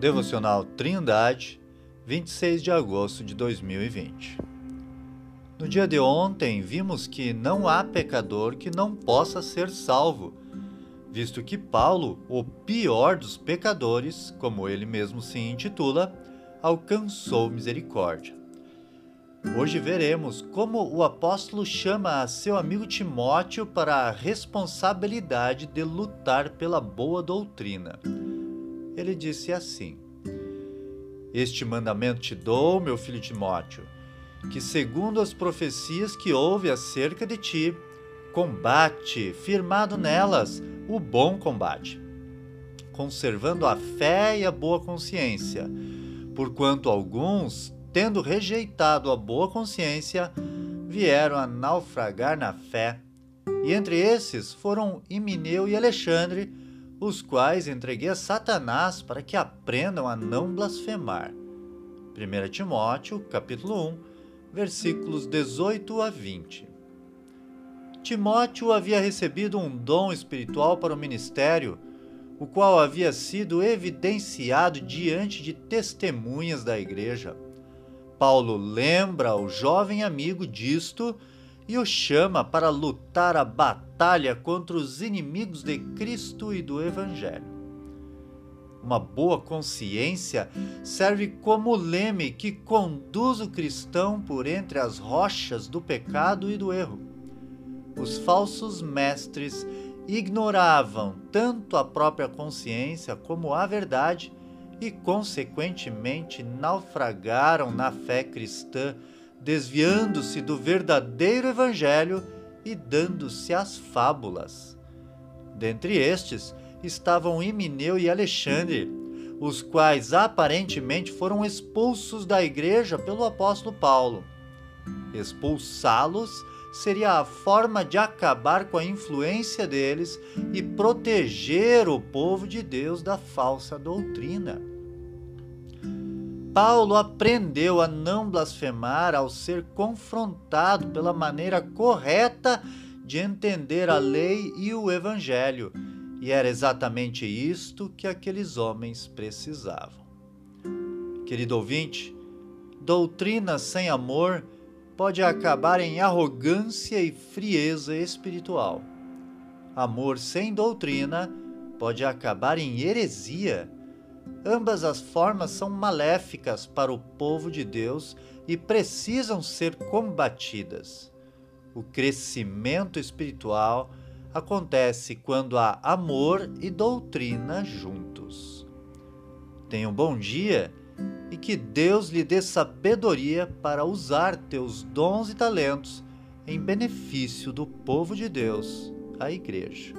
Devocional Trindade, 26 de agosto de 2020. No dia de ontem, vimos que não há pecador que não possa ser salvo, visto que Paulo, o pior dos pecadores, como ele mesmo se intitula, alcançou misericórdia. Hoje veremos como o apóstolo chama a seu amigo Timóteo para a responsabilidade de lutar pela boa doutrina. Ele disse assim: Este mandamento te dou, meu filho Timóteo, que segundo as profecias que houve acerca de ti, combate, firmado nelas, o bom combate, conservando a fé e a boa consciência, porquanto alguns tendo rejeitado a boa consciência, vieram a naufragar na fé. E entre esses foram Imineu e Alexandre, os quais entreguei a Satanás para que aprendam a não blasfemar. 1 Timóteo, capítulo 1, versículos 18 a 20. Timóteo havia recebido um dom espiritual para o ministério, o qual havia sido evidenciado diante de testemunhas da igreja. Paulo lembra o jovem amigo disto e o chama para lutar a batalha contra os inimigos de Cristo e do Evangelho. Uma boa consciência serve como leme que conduz o cristão por entre as rochas do pecado e do erro. Os falsos mestres ignoravam tanto a própria consciência como a verdade e, consequentemente, naufragaram na fé cristã, desviando-se do verdadeiro Evangelho e dando-se às fábulas. Dentre estes estavam Imineu e Alexandre, os quais aparentemente foram expulsos da igreja pelo apóstolo Paulo. Expulsá-los seria a forma de acabar com a influência deles e proteger o povo de Deus da falsa doutrina. Paulo aprendeu a não blasfemar ao ser confrontado pela maneira correta de entender a lei e o evangelho, e era exatamente isto que aqueles homens precisavam. Querido ouvinte, doutrina sem amor pode acabar em arrogância e frieza espiritual. Amor sem doutrina pode acabar em heresia Ambas as formas são maléficas para o povo de Deus e precisam ser combatidas. O crescimento espiritual acontece quando há amor e doutrina juntos. Tenha um bom dia e que Deus lhe dê sabedoria para usar teus dons e talentos em benefício do povo de Deus, a Igreja.